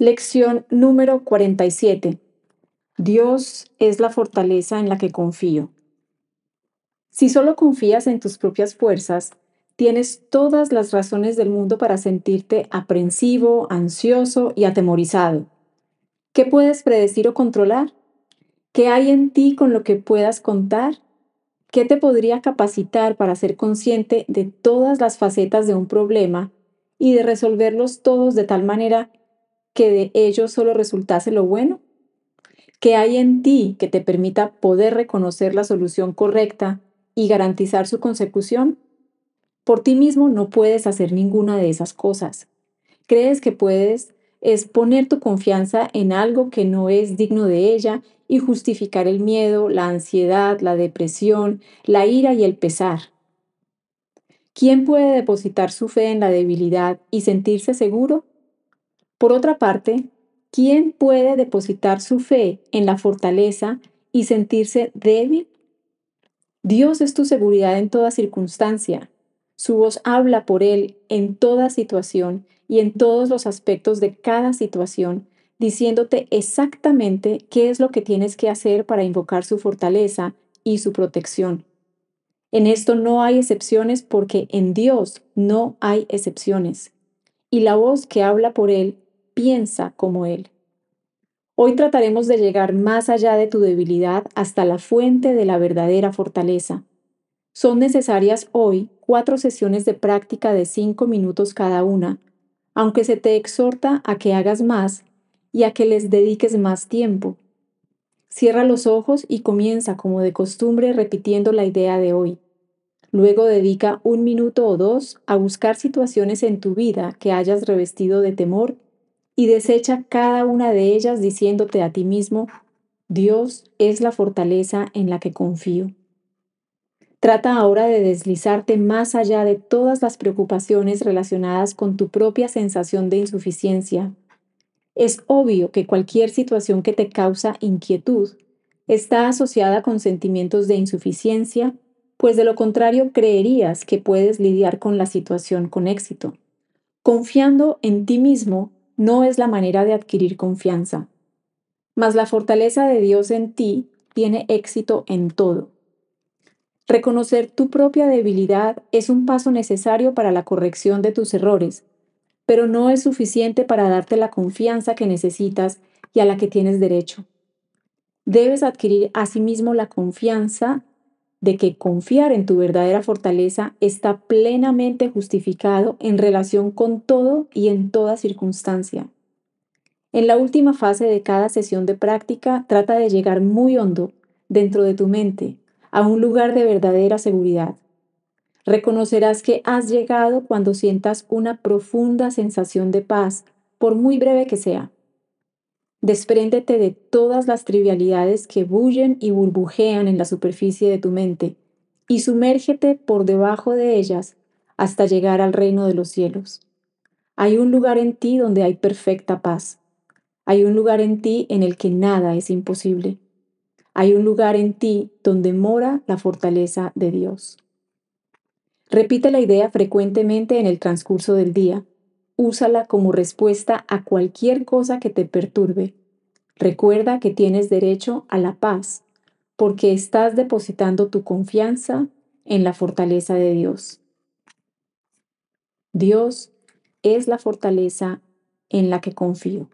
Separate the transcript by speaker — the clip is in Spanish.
Speaker 1: Lección número 47. Dios es la fortaleza en la que confío. Si solo confías en tus propias fuerzas, tienes todas las razones del mundo para sentirte aprensivo, ansioso y atemorizado. ¿Qué puedes predecir o controlar? ¿Qué hay en ti con lo que puedas contar? ¿Qué te podría capacitar para ser consciente de todas las facetas de un problema y de resolverlos todos de tal manera que de ello solo resultase lo bueno? ¿Qué hay en ti que te permita poder reconocer la solución correcta y garantizar su consecución? Por ti mismo no puedes hacer ninguna de esas cosas. Crees que puedes es poner tu confianza en algo que no es digno de ella y justificar el miedo, la ansiedad, la depresión, la ira y el pesar. ¿Quién puede depositar su fe en la debilidad y sentirse seguro? Por otra parte, ¿quién puede depositar su fe en la fortaleza y sentirse débil? Dios es tu seguridad en toda circunstancia. Su voz habla por él en toda situación y en todos los aspectos de cada situación, diciéndote exactamente qué es lo que tienes que hacer para invocar su fortaleza y su protección. En esto no hay excepciones porque en Dios no hay excepciones. Y la voz que habla por Él piensa como Él. Hoy trataremos de llegar más allá de tu debilidad hasta la fuente de la verdadera fortaleza. Son necesarias hoy cuatro sesiones de práctica de cinco minutos cada una, aunque se te exhorta a que hagas más y a que les dediques más tiempo. Cierra los ojos y comienza como de costumbre repitiendo la idea de hoy. Luego dedica un minuto o dos a buscar situaciones en tu vida que hayas revestido de temor y desecha cada una de ellas diciéndote a ti mismo, Dios es la fortaleza en la que confío. Trata ahora de deslizarte más allá de todas las preocupaciones relacionadas con tu propia sensación de insuficiencia. Es obvio que cualquier situación que te causa inquietud está asociada con sentimientos de insuficiencia, pues de lo contrario creerías que puedes lidiar con la situación con éxito. Confiando en ti mismo no es la manera de adquirir confianza. Mas la fortaleza de Dios en ti tiene éxito en todo. Reconocer tu propia debilidad es un paso necesario para la corrección de tus errores, pero no es suficiente para darte la confianza que necesitas y a la que tienes derecho. Debes adquirir asimismo la confianza de que confiar en tu verdadera fortaleza está plenamente justificado en relación con todo y en toda circunstancia. En la última fase de cada sesión de práctica, trata de llegar muy hondo dentro de tu mente, a un lugar de verdadera seguridad. Reconocerás que has llegado cuando sientas una profunda sensación de paz, por muy breve que sea. Despréndete de todas las trivialidades que bullen y burbujean en la superficie de tu mente y sumérgete por debajo de ellas hasta llegar al reino de los cielos. Hay un lugar en ti donde hay perfecta paz. Hay un lugar en ti en el que nada es imposible. Hay un lugar en ti donde mora la fortaleza de Dios. Repite la idea frecuentemente en el transcurso del día úsala como respuesta a cualquier cosa que te perturbe. Recuerda que tienes derecho a la paz porque estás depositando tu confianza en la fortaleza de Dios. Dios es la fortaleza en la que confío.